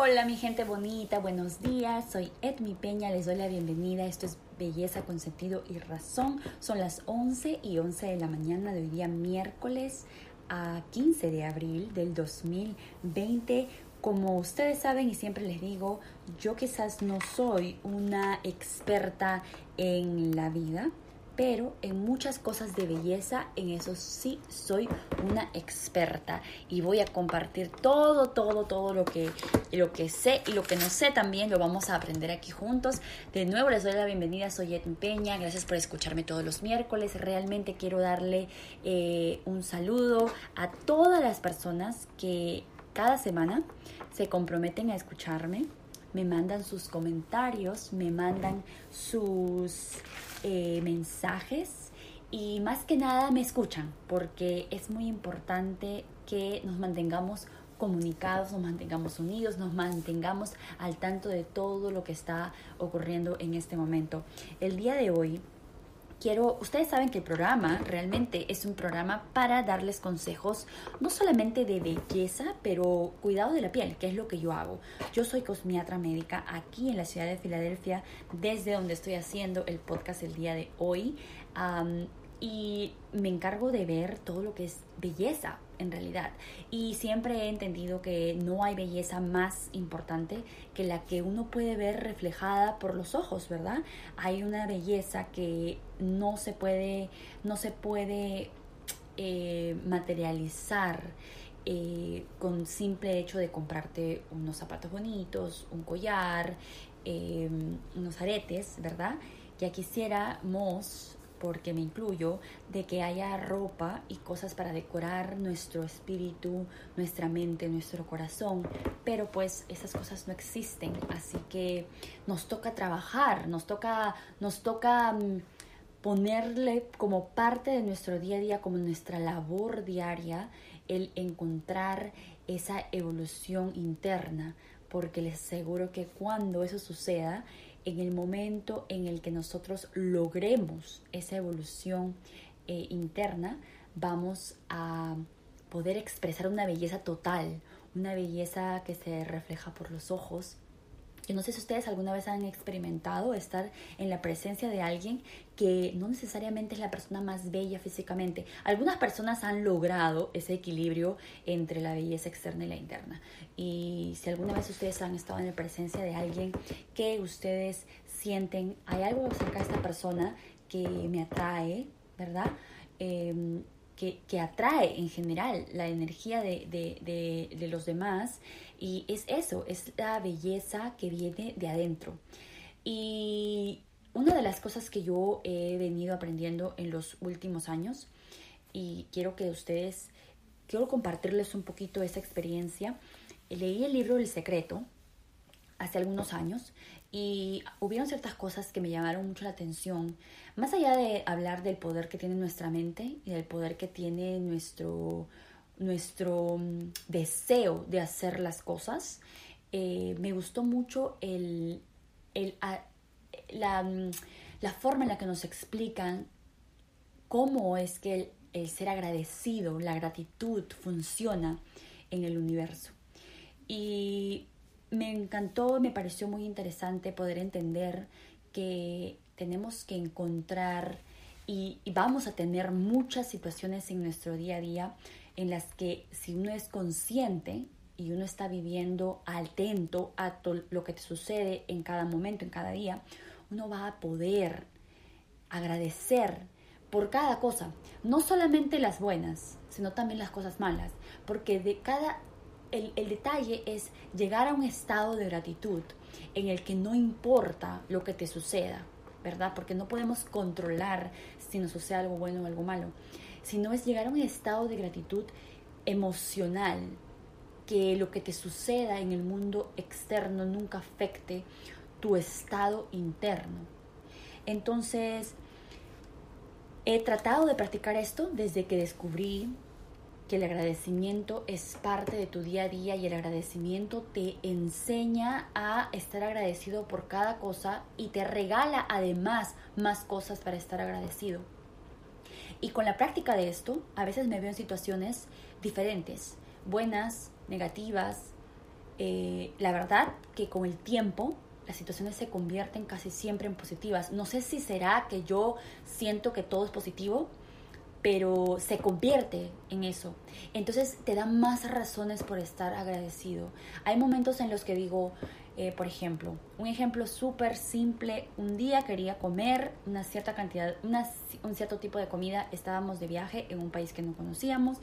Hola mi gente bonita, buenos días, soy Edmi Peña, les doy la bienvenida, esto es Belleza con sentido y razón, son las 11 y 11 de la mañana de hoy día miércoles a 15 de abril del 2020. Como ustedes saben y siempre les digo, yo quizás no soy una experta en la vida, pero en muchas cosas de belleza, en eso sí soy una experta y voy a compartir todo, todo, todo lo que, lo que sé y lo que no sé también lo vamos a aprender aquí juntos. De nuevo les doy la bienvenida, soy Ed Peña, gracias por escucharme todos los miércoles. Realmente quiero darle eh, un saludo a todas las personas que cada semana se comprometen a escucharme me mandan sus comentarios, me mandan sus eh, mensajes y más que nada me escuchan porque es muy importante que nos mantengamos comunicados, nos mantengamos unidos, nos mantengamos al tanto de todo lo que está ocurriendo en este momento. El día de hoy quiero, ustedes saben que el programa realmente es un programa para darles consejos, no solamente de belleza, pero cuidado de la piel, que es lo que yo hago. Yo soy cosmiatra médica aquí en la ciudad de Filadelfia, desde donde estoy haciendo el podcast el día de hoy. Y me encargo de ver todo lo que es belleza en realidad. Y siempre he entendido que no hay belleza más importante que la que uno puede ver reflejada por los ojos, ¿verdad? Hay una belleza que no se puede, no se puede eh, materializar eh, con simple hecho de comprarte unos zapatos bonitos, un collar, eh, unos aretes, ¿verdad? Ya quisiéramos porque me incluyo, de que haya ropa y cosas para decorar nuestro espíritu, nuestra mente, nuestro corazón, pero pues esas cosas no existen, así que nos toca trabajar, nos toca, nos toca mm, ponerle como parte de nuestro día a día, como nuestra labor diaria, el encontrar esa evolución interna, porque les aseguro que cuando eso suceda, en el momento en el que nosotros logremos esa evolución eh, interna, vamos a poder expresar una belleza total, una belleza que se refleja por los ojos, yo no sé si ustedes alguna vez han experimentado estar en la presencia de alguien que no necesariamente es la persona más bella físicamente. Algunas personas han logrado ese equilibrio entre la belleza externa y la interna. Y si alguna vez ustedes han estado en la presencia de alguien que ustedes sienten, hay algo acerca de esta persona que me atrae, ¿verdad? Em, que, atrae en general la energía de, los demás y es eso, es la belleza que viene de adentro. Y una de las cosas que yo he venido aprendiendo en los últimos años y quiero que ustedes, quiero compartirles un poquito esa experiencia. Leí el libro El Secreto hace algunos años y hubieron ciertas cosas que me llamaron mucho la atención. Más allá de hablar del poder que tiene nuestra mente y del poder que tiene nuestro, nuestro mm, deseo de hacer las cosas, eh, me gustó mucho el, el, la, mm, la, forma en la que nos explican cómo es que el, el ser agradecido, la gratitud funciona en el universo. Y me encantó, me pareció muy interesante poder entender que tenemos que encontrar y, vamos a tener muchas situaciones en nuestro día a día en las que si uno es consciente y uno está viviendo atento a todo lo que te sucede en cada momento, en cada día, uno va a poder agradecer por cada cosa, no solamente las buenas, sino también las cosas malas, porque de cada el, detalle es llegar a un estado de gratitud en el que no importa lo que te suceda, ¿verdad? Porque no podemos controlar si nos sucede algo bueno o algo malo, sino es llegar a un estado de gratitud emocional, que lo que te suceda en el mundo externo nunca afecte tu estado interno. Entonces, he tratado de practicar esto desde que descubrí que el agradecimiento es parte de tu día a día y el agradecimiento te enseña a estar agradecido por cada cosa y te regala además más cosas para estar agradecido. Y con la práctica de esto, a veces me veo en situaciones diferentes, buenas, negativas, eh, la verdad que con el tiempo las situaciones se convierten casi siempre en positivas. No sé si será que yo siento que todo es positivo, pero se convierte en eso. Entonces te da más razones por estar agradecido. Hay momentos en los que digo, eh, por ejemplo, un ejemplo súper simple, un día quería comer una cierta cantidad, un cierto tipo de comida, estábamos de viaje en un país que no conocíamos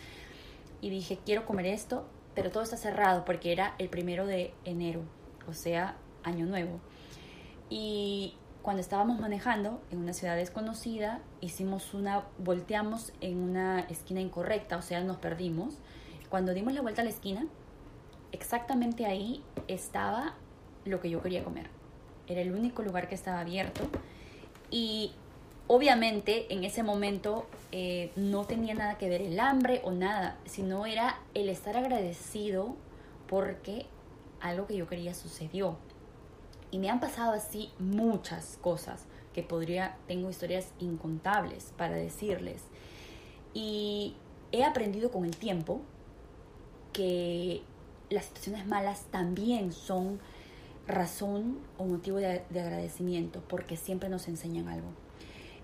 y dije, quiero comer esto, pero todo está cerrado porque era el primero de enero, o sea, año nuevo. Y cuando estábamos manejando en una ciudad desconocida, hicimos una, volteamos en una esquina incorrecta, o sea, nos perdimos. Cuando dimos la vuelta a la esquina, exactamente ahí estaba lo que yo quería comer. Era el único lugar que estaba abierto y obviamente en ese momento eh, no tenía nada que ver el hambre o nada, sino era el estar agradecido porque algo que yo quería sucedió. Y me han pasado así muchas cosas que podría, tengo historias incontables para decirles. Y he aprendido con el tiempo que las situaciones malas también son razón o motivo de, de, agradecimiento, porque siempre nos enseñan algo.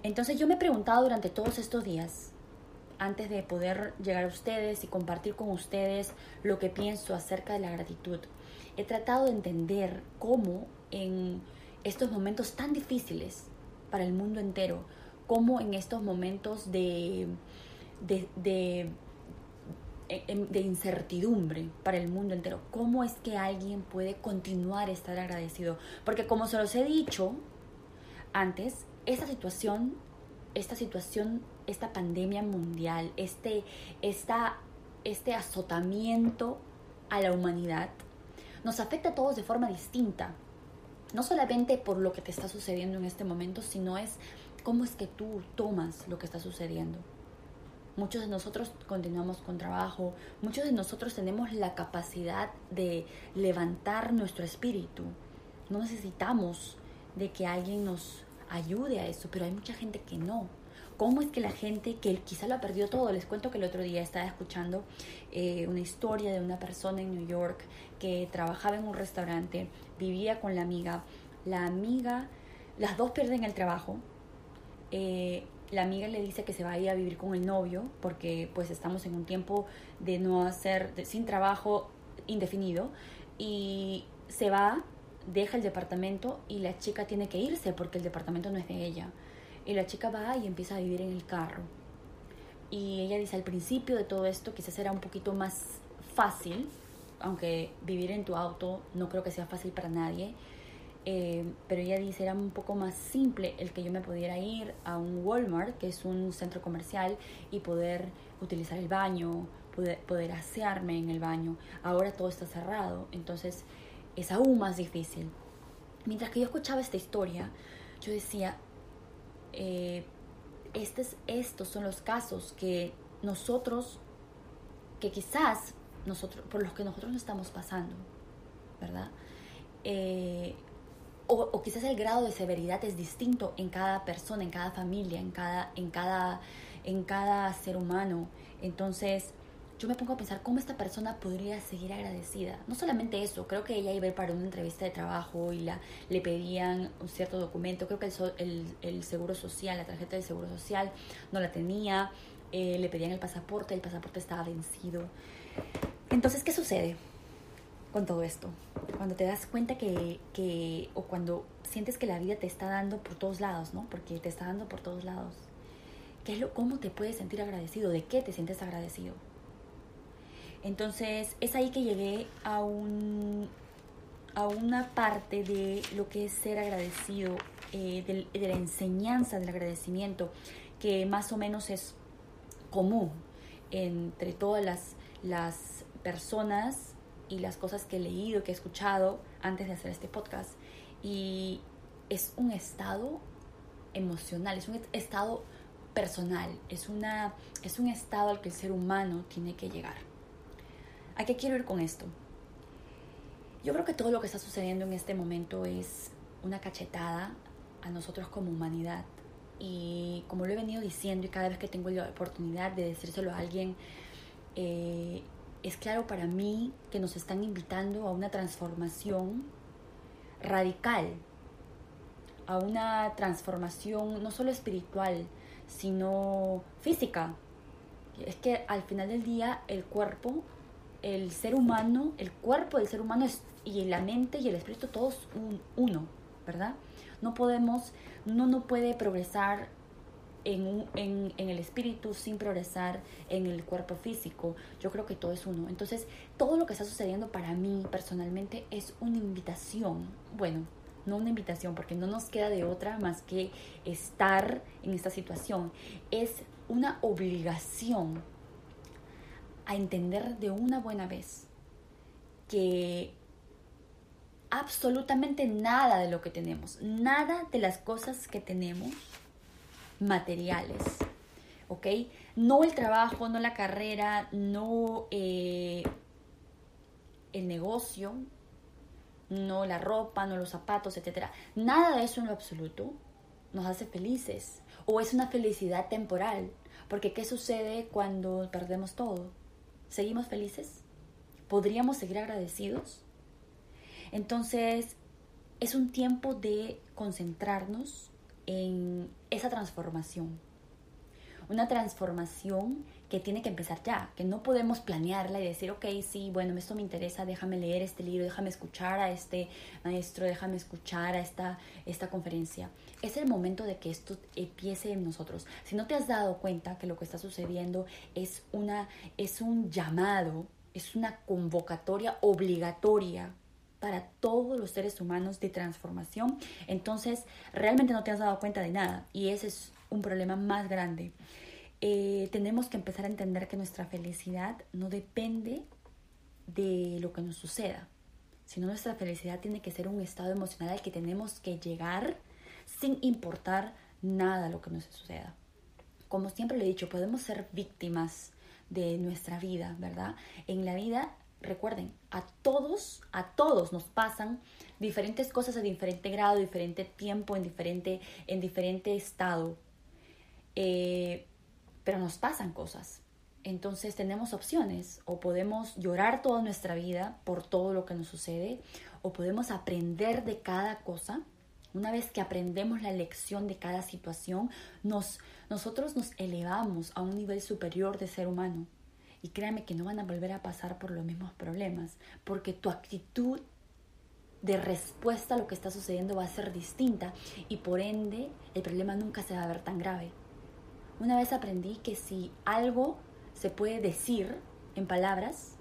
Entonces yo me he preguntado durante todos estos días, antes de poder llegar a ustedes y compartir con ustedes lo que pienso acerca de la gratitud, he tratado de entender cómo en estos momentos tan difíciles para el mundo entero, como en estos momentos de, de, de, incertidumbre para el mundo entero, cómo es que alguien puede continuar a estar agradecido. Porque como se los he dicho antes, esta situación, esta situación, esta pandemia mundial, este, esta, este azotamiento a la humanidad, nos afecta a todos de forma distinta no solamente por lo que te está sucediendo en este momento, sino es cómo es que tú tomas lo que está sucediendo. Muchos de nosotros continuamos con trabajo, muchos de nosotros tenemos la capacidad de levantar nuestro espíritu. No necesitamos de que alguien nos ayude a eso, pero hay mucha gente que no. ¿Cómo es que la gente que quizá lo ha perdido todo? Les cuento que el otro día estaba escuchando eh, una historia de una persona en New York que trabajaba en un restaurante, vivía con la amiga, la amiga, las dos pierden el trabajo, eh, la amiga le dice que se va a ir a vivir con el novio porque pues estamos en un tiempo de no hacer, sin trabajo indefinido y se va, deja el departamento y la chica tiene que irse porque el departamento no es de ella. Y la chica va y empieza a vivir en el carro. Y ella dice, al principio de todo esto quizás era un poquito más fácil aunque vivir en tu auto no creo que sea fácil para nadie, eh, pero ella dice era un poco más simple el que yo me pudiera ir a un Walmart, que es un centro comercial, y poder utilizar el baño, poder, poder asearme en el baño. Ahora todo está cerrado, entonces es aún más difícil. Mientras que yo escuchaba esta historia, yo decía, eh, estos son los casos que nosotros, que quizás nosotros, por los que nosotros no estamos pasando, ¿verdad? Eh, o, quizás el grado de severidad es distinto en cada persona, en cada familia, en cada, en cada, en cada ser humano. Entonces, yo me pongo a pensar cómo esta persona podría seguir agradecida. No solamente eso, creo que ella iba a ir para una entrevista de trabajo y la, le pedían un cierto documento. Creo que el, el, el seguro social, la tarjeta del seguro social, no la tenía. Eh, le pedían el pasaporte, el pasaporte estaba vencido. Entonces, ¿qué sucede con todo esto? Cuando te das cuenta que, que, o cuando sientes que la vida te está dando por todos lados, ¿no? Porque te está dando por todos lados. ¿Qué es lo, ¿Cómo te puedes sentir agradecido? ¿De qué te sientes agradecido? Entonces, es ahí que llegué a, un, a una parte de lo que es ser agradecido, eh, de, de la enseñanza del agradecimiento, que más o menos es común entre todas las, las personas y las cosas que he leído, que he escuchado antes de hacer este podcast. Y es un estado emocional, es un estado personal, es, una, es un estado al que el ser humano tiene que llegar. ¿A qué quiero ir con esto? Yo creo que todo lo que está sucediendo en este momento es una cachetada a nosotros como humanidad. Y como lo he venido diciendo y cada vez que tengo la oportunidad de decírselo a alguien, eh, es claro para mí que nos están invitando a una transformación radical, a una transformación no solo espiritual, sino física. Es que al final del día el cuerpo, el ser humano, el cuerpo del ser humano es, y la mente y el espíritu todos un, uno, ¿verdad? No podemos, uno no puede progresar en, el espíritu sin progresar en el cuerpo físico. Yo creo que todo es uno. Entonces, todo lo que está sucediendo para mí personalmente es una invitación. Bueno, no una invitación, porque no nos queda de otra más que estar en esta situación. Es una obligación a entender de una buena vez que absolutamente nada de lo que tenemos, nada de las cosas que tenemos materiales, ¿ok? No el trabajo, no la carrera, no eh, el negocio, no la ropa, no los zapatos, etc. Nada de eso en lo absoluto nos hace felices o es una felicidad temporal. Porque ¿qué sucede cuando perdemos todo? ¿Seguimos felices? ¿Podríamos seguir agradecidos? Entonces, es un tiempo de concentrarnos en esa transformación. Una transformación que tiene que empezar ya, que no podemos planearla y decir, ok, sí, bueno, esto me interesa, déjame leer este libro, déjame escuchar a este maestro, déjame escuchar a esta, esta conferencia. Es el momento de que esto empiece en nosotros. Si no te has dado cuenta que lo que está sucediendo es, una, es un llamado, es una convocatoria obligatoria para todos los seres humanos de transformación, entonces realmente no te has dado cuenta de nada y ese es un problema más grande. Eh, tenemos que empezar a entender que nuestra felicidad no depende de lo que nos suceda, sino nuestra felicidad tiene que ser un estado emocional al que tenemos que llegar sin importar nada lo que nos suceda. Como siempre le he dicho, podemos ser víctimas de nuestra vida, ¿verdad? En la vida, recuerden, a todos, a todos nos pasan diferentes cosas a diferente grado, diferente tiempo, en diferente, en diferente estado. Eh, pero nos pasan cosas. Entonces tenemos opciones, o podemos llorar toda nuestra vida por todo lo que nos sucede, o podemos aprender de cada cosa. Una vez que aprendemos la lección de cada situación, nos, nosotros nos elevamos a un nivel superior de ser humano. Y créame que no van a volver a pasar por los mismos problemas, porque tu actitud de respuesta a lo que está sucediendo va a ser distinta y por ende el problema nunca se va a ver tan grave. Una vez aprendí que si algo se puede decir en palabras,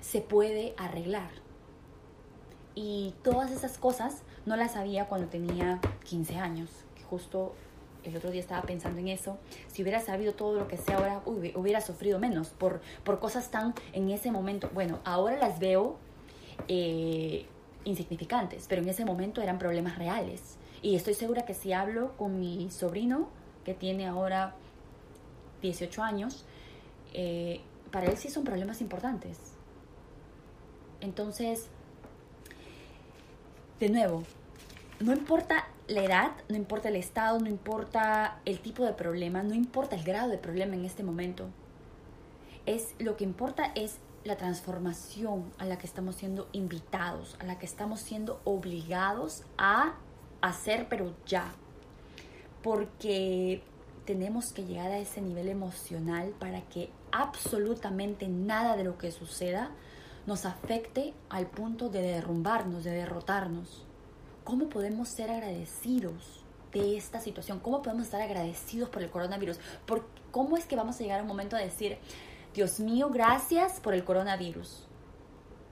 se puede arreglar. Y todas esas cosas no las sabía cuando tenía 15 años, que justo el otro día estaba pensando en eso. Si hubiera sabido todo lo que sé ahora, hubiera sufrido menos por, por cosas tan en ese momento. Bueno, ahora las veo eh, insignificantes, pero en ese momento eran problemas reales. Y estoy segura que si hablo con mi sobrino, que tiene ahora 18 años, eh, para él sí son problemas importantes. Entonces, de nuevo, no importa la edad, no importa el estado, no importa el tipo de problema, no importa el grado de problema en este momento. Es lo que importa es la transformación a la que estamos siendo invitados, a la que estamos siendo obligados a hacer, pero ya, porque tenemos que llegar a ese nivel emocional para que absolutamente nada de lo que suceda nos afecte al punto de derrumbarnos, de derrotarnos. ¿Cómo podemos ser agradecidos de esta situación? ¿Cómo podemos estar agradecidos por el coronavirus? ¿Por ¿Cómo es que vamos a llegar a un momento de decir, Dios mío, gracias por el coronavirus?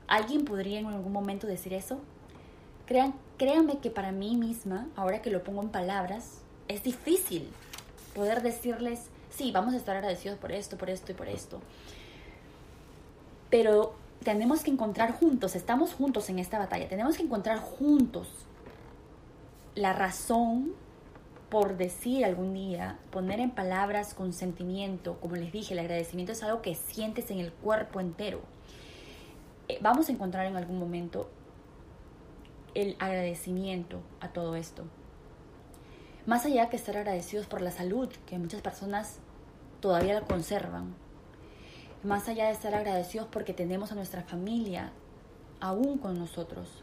¿Alguien podría en algún momento decir eso? Crean, créanme que para mí misma, ahora que lo pongo en palabras, es difícil poder decirles, sí, vamos a estar agradecidos por esto, por esto y por esto. Pero tenemos que encontrar juntos, estamos juntos en esta batalla, tenemos que encontrar juntos la razón por decir algún día, poner en palabras con sentimiento, como les dije, el agradecimiento es algo que sientes en el cuerpo entero. Eh, vamos a encontrar en algún momento el agradecimiento a todo esto. Más allá que estar agradecidos por la salud, que muchas personas todavía la conservan, más allá de estar agradecidos porque tenemos a nuestra familia aún con nosotros,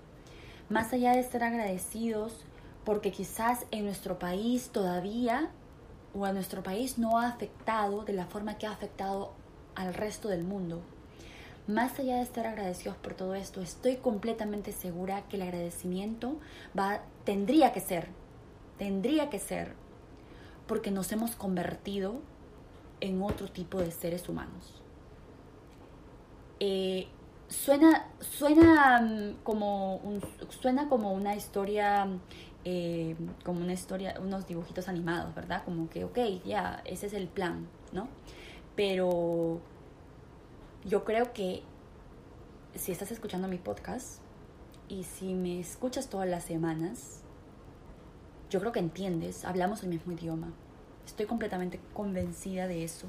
más allá de estar agradecidos porque quizás en nuestro país todavía o a nuestro país no ha afectado de la forma que ha afectado al resto del mundo. Más allá de estar agradecidos por todo esto, estoy completamente segura que el agradecimiento va, tendría que ser, tendría que ser, porque nos hemos convertido en otro tipo de seres humanos. Eh, suena, suena, mm, como suena como una historia, eh, como una historia, unos dibujitos animados, ¿verdad? Como que, ok, ya, ese es el plan, ¿no? Pero yo creo que si estás escuchando mi podcast y si me escuchas todas las semanas, yo creo que entiendes, hablamos el mismo idioma. Estoy completamente convencida de eso.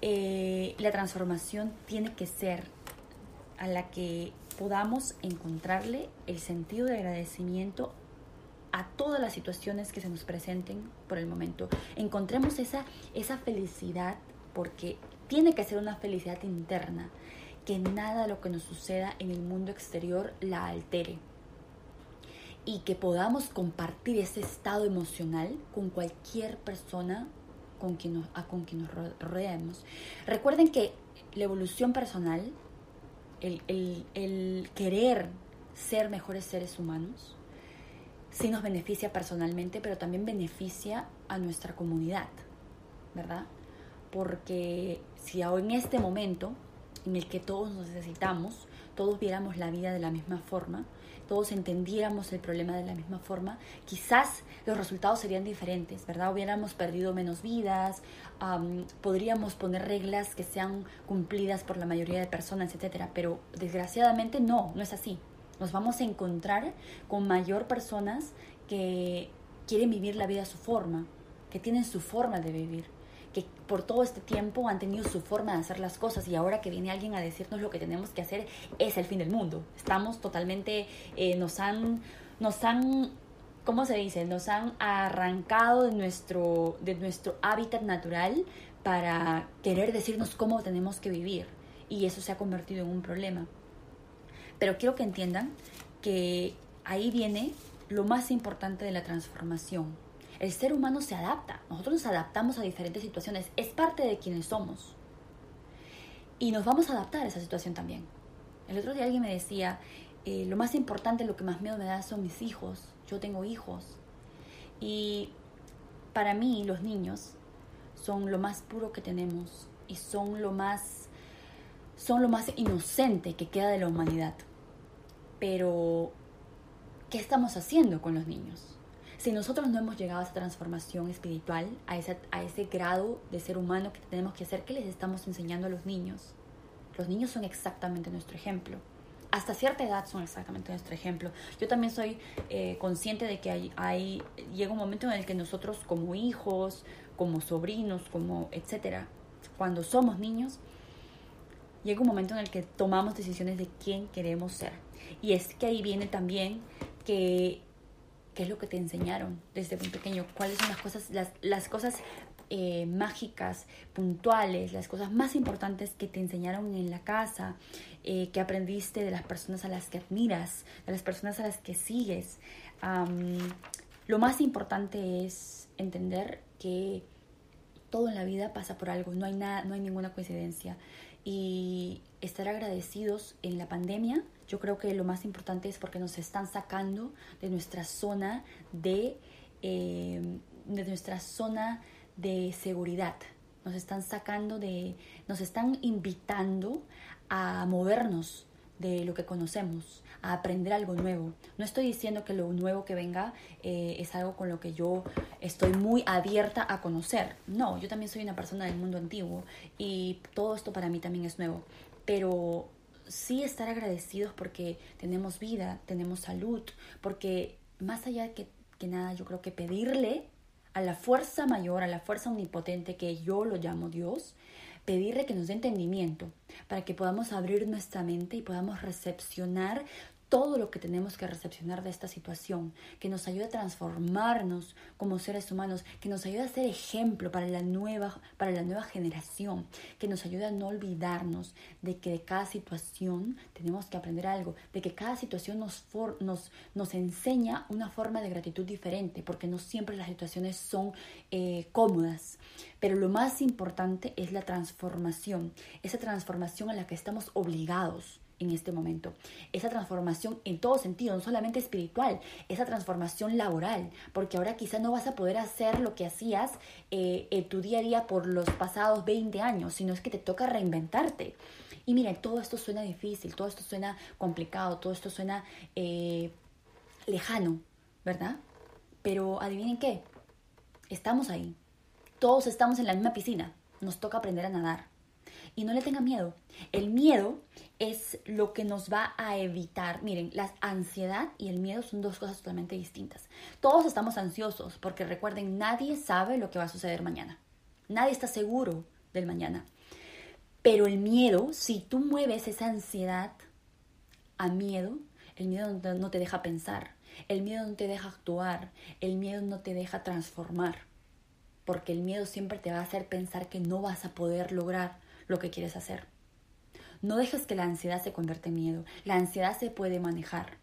Eh, la transformación tiene que ser a la que podamos encontrarle el sentido de agradecimiento a todas las situaciones que se nos presenten por el momento. Encontremos esa, esa felicidad porque tiene que ser una felicidad interna, que nada de lo que nos suceda en el mundo exterior la altere y que podamos compartir ese estado emocional con cualquier persona con quien a con quien nos rodeemos. Recuerden que la evolución personal, el, el, el querer ser mejores seres humanos, sí nos beneficia personalmente, pero también beneficia a nuestra comunidad, ¿verdad? Porque si ahora en este momento en el que todos nos necesitamos, todos viéramos la vida de la misma forma, todos entendiéramos el problema de la misma forma, quizás los resultados serían diferentes, ¿verdad? Hubiéramos perdido menos vidas, podríamos poner reglas que sean cumplidas por la mayoría de personas, etcétera, pero desgraciadamente no, no es así. Nos vamos a encontrar con mayor personas que quieren vivir la vida a su forma, que tienen su forma de vivir que por todo este tiempo han tenido su forma de hacer las cosas y ahora que viene alguien a decirnos lo que tenemos que hacer es el fin del mundo. Estamos totalmente, eh, nos han, nos han, ¿cómo se dice? Nos han arrancado de nuestro, de nuestro hábitat natural para querer decirnos cómo tenemos que vivir y eso se ha convertido en un problema. Pero quiero que entiendan que ahí viene lo más importante de la transformación el ser humano se adapta, nosotros nos adaptamos a diferentes situaciones, es parte de quienes somos. Y nos vamos a adaptar a esa situación también. El otro día alguien me decía, eh, lo más importante, lo que más miedo me da son mis hijos, yo tengo hijos. Y para mí los niños son lo más puro que tenemos y son lo más, son lo más inocente que queda de la humanidad. Pero, ¿qué estamos haciendo con los niños? Si nosotros no hemos llegado a esa transformación espiritual, a ese, a ese grado de ser humano que tenemos que hacer, ¿qué les estamos enseñando a los niños? Los niños son exactamente nuestro ejemplo. Hasta cierta edad son exactamente nuestro ejemplo. Yo también soy eh, consciente de que hay, hay, llega un momento en el que nosotros como hijos, como sobrinos, como etcétera, cuando somos niños, llega un momento en el que tomamos decisiones de quién queremos ser. Y es que ahí viene también que qué es lo que te enseñaron desde muy pequeño, cuáles son las cosas, las, las cosas eh, mágicas, puntuales, las cosas más importantes que te enseñaron en la casa, eh, que aprendiste de las personas a las que admiras, de las personas a las que sigues. lo más importante es entender que todo en la vida pasa por algo, no hay nada, no hay ninguna coincidencia y estar agradecidos en la pandemia yo creo que lo más importante es porque nos están sacando de nuestra zona de, eh, de nuestra zona de seguridad. Nos están sacando de, nos están invitando a movernos de lo que conocemos, a aprender algo nuevo. No estoy diciendo que lo nuevo que venga eh, es algo con lo que yo estoy muy abierta a conocer. No, yo también soy una persona del mundo antiguo y todo esto para mí también es nuevo. Pero sí estar agradecidos porque tenemos vida, tenemos salud, porque más allá que, que nada, yo creo que pedirle a la fuerza mayor, a la fuerza omnipotente que yo lo llamo Dios, pedirle que nos dé entendimiento para que podamos abrir nuestra mente y podamos recepcionar todo lo que tenemos que recepcionar de esta situación, que nos ayude a transformarnos como seres humanos, que nos ayude a ser ejemplo para la nueva, para la nueva generación, que nos ayude a no olvidarnos de que de cada situación tenemos que aprender algo, de que cada situación nos, nos, nos enseña una forma de gratitud diferente, porque no siempre las situaciones son eh, cómodas. Pero lo más importante es la transformación, esa transformación a la que estamos obligados en este momento. Esa transformación en todo sentido, no solamente espiritual, esa transformación laboral, porque ahora quizás no vas a poder hacer lo que hacías eh, en tu día a día por los pasados 20 años, sino es que te toca reinventarte. Y miren, todo esto suena difícil, todo esto suena complicado, todo esto suena eh, lejano, ¿verdad? Pero adivinen qué, estamos ahí, todos estamos en la misma piscina, nos toca aprender a nadar. Y no le tengan miedo. El miedo es lo que nos va a evitar. Miren, la ansiedad y el miedo son dos cosas totalmente distintas. Todos estamos ansiosos porque recuerden, nadie sabe lo que va a suceder mañana. Nadie está seguro del mañana. Pero el miedo, si tú mueves esa ansiedad a miedo, el miedo no te deja pensar, el miedo no te deja actuar, el miedo no te deja transformar, porque el miedo siempre te va a hacer pensar que no vas a poder lograr lo que quieres hacer. No dejes que la ansiedad se convierta en miedo. La ansiedad se puede manejar.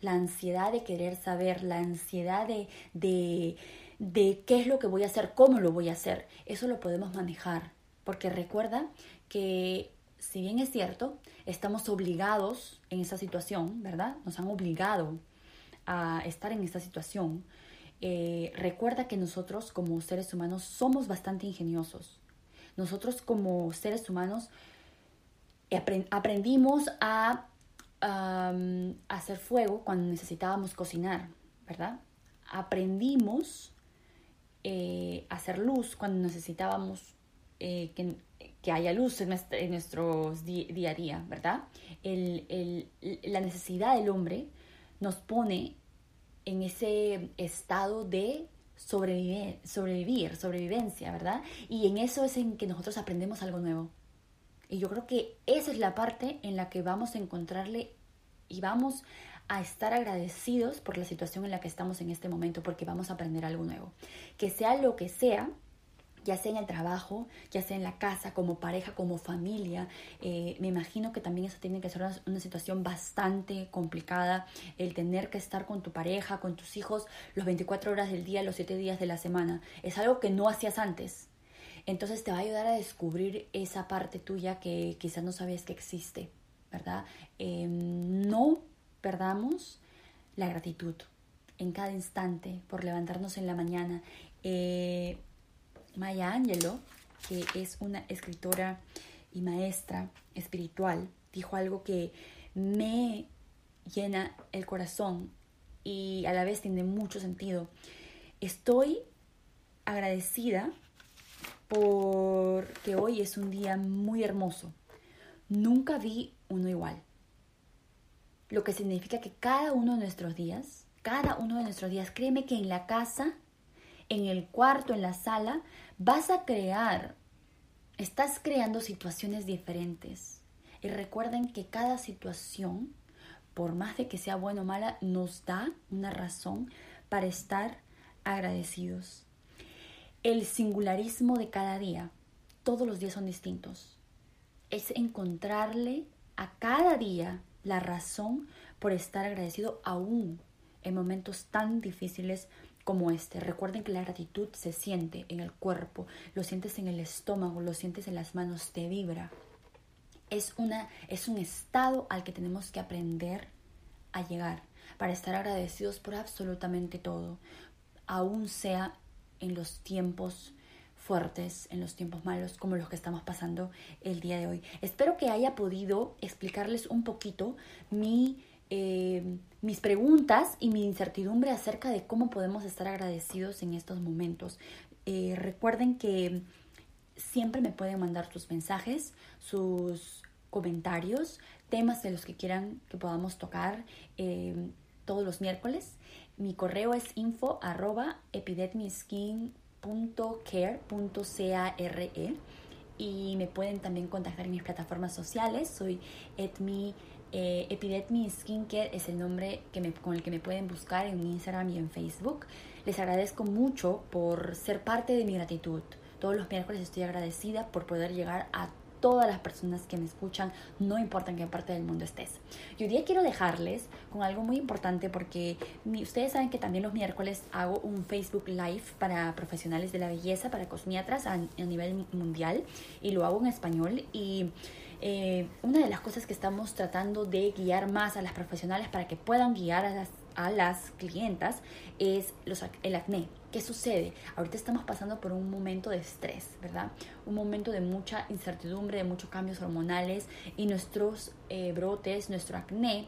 La ansiedad de querer saber, la ansiedad de, de, de qué es lo que voy a hacer, cómo lo voy a hacer, eso lo podemos manejar. Porque recuerda que si bien es cierto, estamos obligados en esa situación, ¿verdad? Nos han obligado a estar en esta situación. Eh, recuerda que nosotros como seres humanos somos bastante ingeniosos. Nosotros como seres humanos aprendimos a hacer fuego cuando necesitábamos cocinar, ¿verdad? Aprendimos eh, a hacer luz cuando necesitábamos eh, que, haya luz en, nuestro, día a día, ¿verdad? la necesidad del hombre nos pone en ese estado de sobrevivir, sobrevivir, sobrevivencia, ¿verdad? Y en eso es en que nosotros aprendemos algo nuevo. Y yo creo que esa es la parte en la que vamos a encontrarle y vamos a estar agradecidos por la situación en la que estamos en este momento, porque vamos a aprender algo nuevo. Que sea lo que sea, ya sea en el trabajo, ya sea en la casa, como pareja, como familia. Eh, me imagino que también eso tiene que ser una, situación bastante complicada, el tener que estar con tu pareja, con tus hijos, los 24 horas del día, los 7 días de la semana. Es algo que no hacías antes. Entonces te va a ayudar a descubrir esa parte tuya que quizás no sabías que existe, ¿verdad? Em, no perdamos la gratitud en cada instante por levantarnos en la mañana. Eh, Maya Angelou, que es una escritora y maestra espiritual, dijo algo que me llena el corazón y a la vez tiene mucho sentido. Estoy agradecida porque hoy es un día muy hermoso. Nunca vi uno igual. Lo que significa que cada uno de nuestros días, cada uno de nuestros días, créeme que en la casa, en el cuarto, en la sala, vas a crear, estás creando situaciones diferentes. Y recuerden que cada situación, por más de que sea buena o mala, nos da una razón para estar agradecidos. El singularismo de cada día, todos los días son distintos. Es encontrarle a cada día la razón por estar agradecido aún en momentos tan difíciles como este. Recuerden que la gratitud se siente en el cuerpo, lo sientes en el estómago, lo sientes en las manos, te vibra. Es, una, es un estado al que tenemos que aprender a llegar para estar agradecidos por absolutamente todo, aún sea en los tiempos fuertes, en los tiempos malos como los que estamos pasando el día de hoy. Espero que haya podido explicarles un poquito mi eh, mis preguntas y mi incertidumbre acerca de cómo podemos estar agradecidos en estos momentos. Eh, recuerden que siempre me pueden mandar sus mensajes, sus comentarios, temas de los que quieran que podamos tocar eh, todos los miércoles. Mi correo es info arroba y me pueden también contactar en mis plataformas sociales. Soy etmi Eh, Epidetmi Skincare es el nombre que me, con el que me pueden buscar en Instagram y en Facebook. Les agradezco mucho por ser parte de mi gratitud. Todos los miércoles estoy agradecida por poder llegar a todas las personas que me escuchan, no importa en qué parte del mundo estés. Y hoy día quiero dejarles con algo muy importante porque ustedes saben que también los miércoles hago un Facebook Live para profesionales de la belleza, para cosmiatras a, a nivel mundial y lo hago en español y eh, una de las cosas que estamos tratando de guiar más a las profesionales para que puedan guiar a las, a las clientas es los, el acné. ¿Qué sucede? Ahorita estamos pasando por un momento de estrés, ¿verdad? Un momento de mucha incertidumbre, de muchos cambios hormonales y nuestros eh, brotes, nuestro acné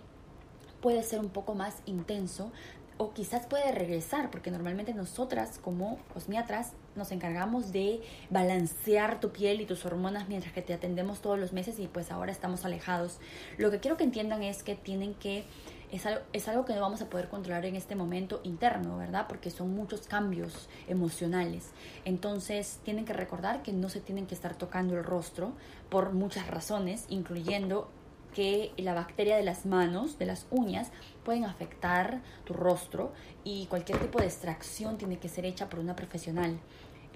puede ser un poco más intenso o quizás puede regresar, porque normalmente nosotras como cosmiatras nos encargamos de balancear tu piel y tus hormonas mientras que te atendemos todos los meses y pues ahora estamos alejados. Lo que quiero que entiendan es que tienen que, es algo, es algo que no vamos a poder controlar en este momento interno, ¿verdad? Porque son muchos cambios emocionales. Entonces tienen que recordar que no se tienen que estar tocando el rostro por muchas razones, incluyendo que la bacteria de las manos, de las uñas, pueden afectar tu rostro y cualquier tipo de extracción tiene que ser hecha por una profesional.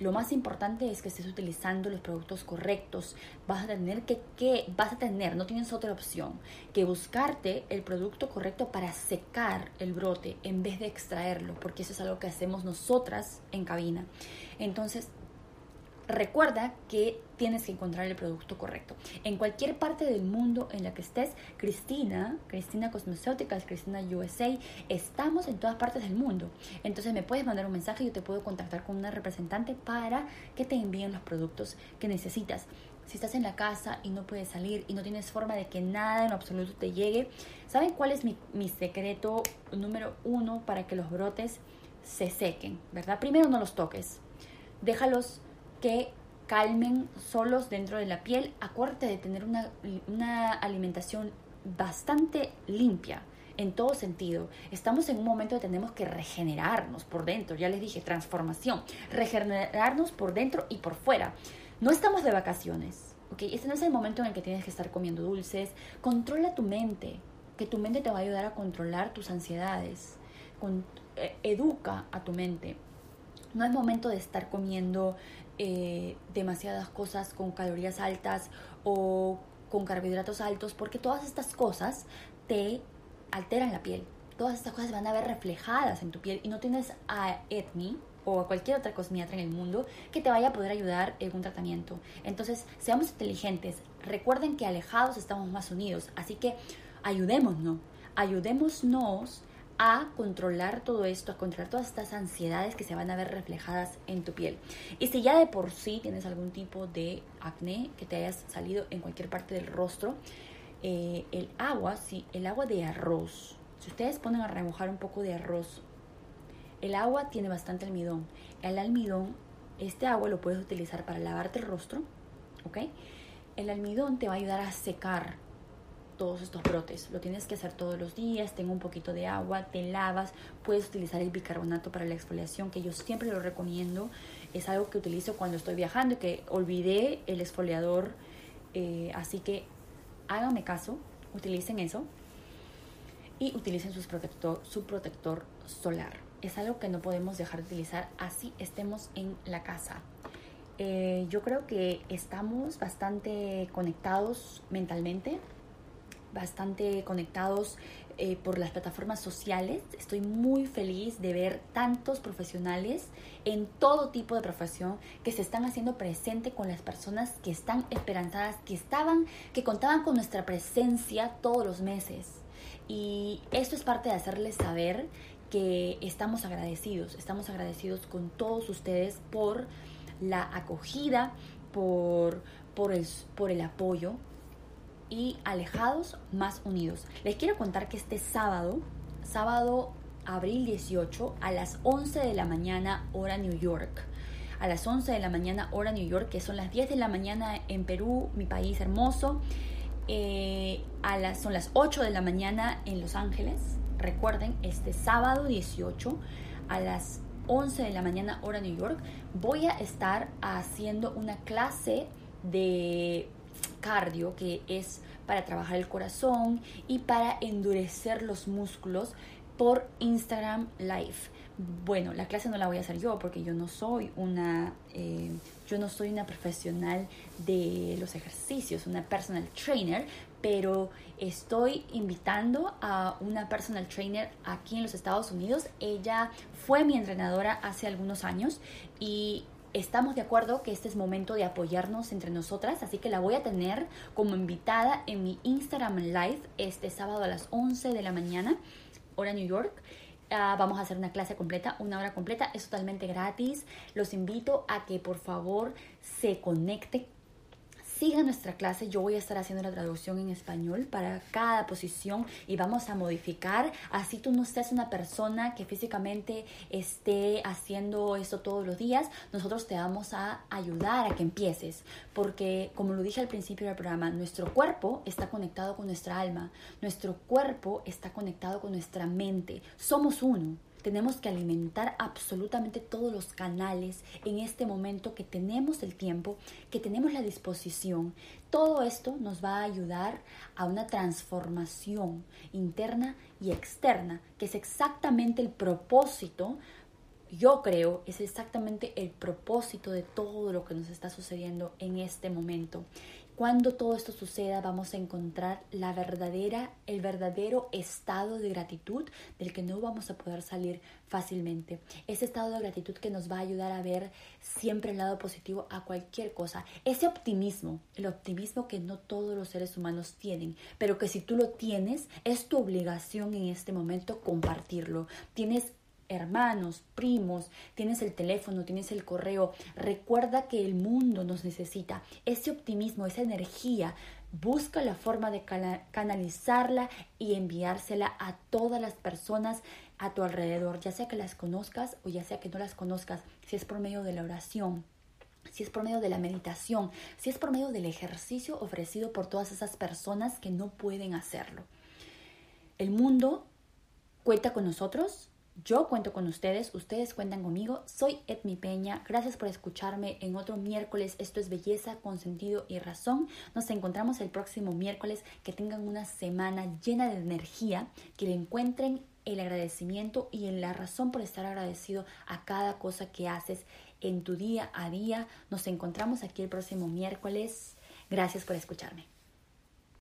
Lo más importante es que estés utilizando los productos correctos. Vas a tener que, que, vas a tener, no tienes otra opción, que buscarte el producto correcto para secar el brote en vez de extraerlo, porque eso es algo que hacemos nosotras en cabina. Entonces, recuerda que tienes que encontrar el producto correcto. En cualquier parte del mundo en la que estés, Cristina, Cristina Cosmeceuticals, Cristina USA, estamos en todas partes del mundo. Entonces me puedes mandar un mensaje y yo te puedo contactar con una representante para que te envíen los productos que necesitas. Si estás en la casa y no puedes salir y no tienes forma de que nada en absoluto te llegue, ¿saben cuál es mi, mi secreto número uno para que los brotes se sequen? ¿Verdad? Primero no los toques. Déjalos que calmen solos dentro de la piel. Acuérdate de tener una, una alimentación bastante limpia en todo sentido. Estamos en un momento que tenemos que regenerarnos por dentro, ya les dije, transformación, regenerarnos por dentro y por fuera. No estamos de vacaciones, ¿ok? Este no es el momento en el que tienes que estar comiendo dulces. Controla tu mente, que tu mente te va a ayudar a controlar tus ansiedades. Eh, educa a tu mente. No es momento de estar comiendo eh, demasiadas cosas con calorías altas o con carbohidratos altos, porque todas estas cosas te alteran la piel. Todas estas cosas van a ver reflejadas en tu piel y no tienes a Etmi o a cualquier otra cosmiatra en el mundo que te vaya a poder ayudar en un tratamiento. Entonces, seamos inteligentes. Recuerden que alejados estamos más unidos, así que ayudémonos, ayudémonos a controlar todo esto, a controlar todas estas ansiedades que se van a ver reflejadas en tu piel. Y si ya de por sí tienes algún tipo de acné que te hayas salido en cualquier parte del rostro, eh, el agua, sí, el agua de arroz, si ustedes ponen a remojar un poco de arroz, el agua tiene bastante almidón. El almidón, este agua lo puedes utilizar para lavarte el rostro, ¿ok? El almidón te va a ayudar a secar todos estos brotes. Lo tienes que hacer todos los días, tengo un poquito de agua, te lavas, puedes utilizar el bicarbonato para la exfoliación, que yo siempre lo recomiendo. Es algo que utilizo cuando estoy viajando que olvidé el exfoliador. Eh, así que háganme caso, utilicen eso y utilicen su protector, su protector solar. Es algo que no podemos dejar de utilizar así estemos en la casa. Eh, yo creo que estamos bastante conectados mentalmente bastante conectados eh, por las plataformas sociales. Estoy muy feliz de ver tantos profesionales en todo tipo de profesión que se están haciendo presente con las personas que están esperanzadas, que estaban, que contaban con nuestra presencia todos los meses. Y esto es parte de hacerles saber que estamos agradecidos, estamos agradecidos con todos ustedes por la acogida, por, por, el, por el apoyo, y alejados más unidos. Les quiero contar que este sábado, sábado abril 18 a las 11 de la mañana hora New York, a las 11 de la mañana hora New York, que son las 10 de la mañana en Perú, mi país hermoso, eh, a las, son las 8 de la mañana en Los Ángeles. Recuerden, este sábado 18 a las 11 de la mañana hora New York voy a estar haciendo una clase de cardio que es para trabajar el corazón y para endurecer los músculos por Instagram Live. Bueno, la clase no la voy a hacer yo porque yo no soy una, eh, yo no soy una profesional de los ejercicios, una personal trainer, pero estoy invitando a una personal trainer aquí en los Estados Unidos. Ella fue mi entrenadora hace algunos años y estamos de acuerdo que este es momento de apoyarnos entre nosotras, así que la voy a tener como invitada en mi Instagram Live este sábado a las 11 de la mañana, hora New York. Ah, vamos a hacer una clase completa, una hora completa, es totalmente gratis. Los invito a que por favor se conecten siga nuestra clase. Yo voy a estar haciendo la traducción en español para cada posición y vamos a modificar. Así tú no seas una persona que físicamente esté haciendo esto todos los días. Nosotros te vamos a ayudar a que empieces. Porque, como lo dije al principio del programa, nuestro cuerpo está conectado con nuestra alma. Nuestro cuerpo está conectado con nuestra mente. Somos uno tenemos que alimentar absolutamente todos los canales en este momento que tenemos el tiempo, que tenemos la disposición. Todo esto nos va a ayudar a una transformación interna y externa, que es exactamente el propósito yo creo es exactamente el propósito de todo lo que nos está sucediendo en este momento. Cuando todo esto suceda, vamos a encontrar la verdadera, el verdadero estado de gratitud del que no vamos a poder salir fácilmente. Ese estado de gratitud que nos va a ayudar a ver siempre el lado positivo a cualquier cosa. Ese optimismo, el optimismo que no todos los seres humanos tienen, pero que si tú lo tienes, es tu obligación en este momento compartirlo. Tienes hermanos, primos, tienes el teléfono, tienes el correo. Recuerda que el mundo nos necesita. Ese optimismo, esa energía, busca la forma de canalizarla y enviársela a todas las personas a tu alrededor, ya sea que las conozcas o ya sea que no las conozcas, si es por medio de la oración. Si es por medio de la meditación, si es por medio del ejercicio ofrecido por todas esas personas que no pueden hacerlo. El mundo cuenta con nosotros, yo cuento con ustedes, ustedes cuentan conmigo. Soy Edmi Peña. Gracias por escucharme en otro miércoles. Esto es Belleza con sentido y razón. Nos encontramos el próximo miércoles. Que tengan una semana llena de energía, que le encuentren el agradecimiento y en la razón por estar agradecido a cada cosa que haces en tu día a día. Nos encontramos aquí el próximo miércoles. Gracias por escucharme.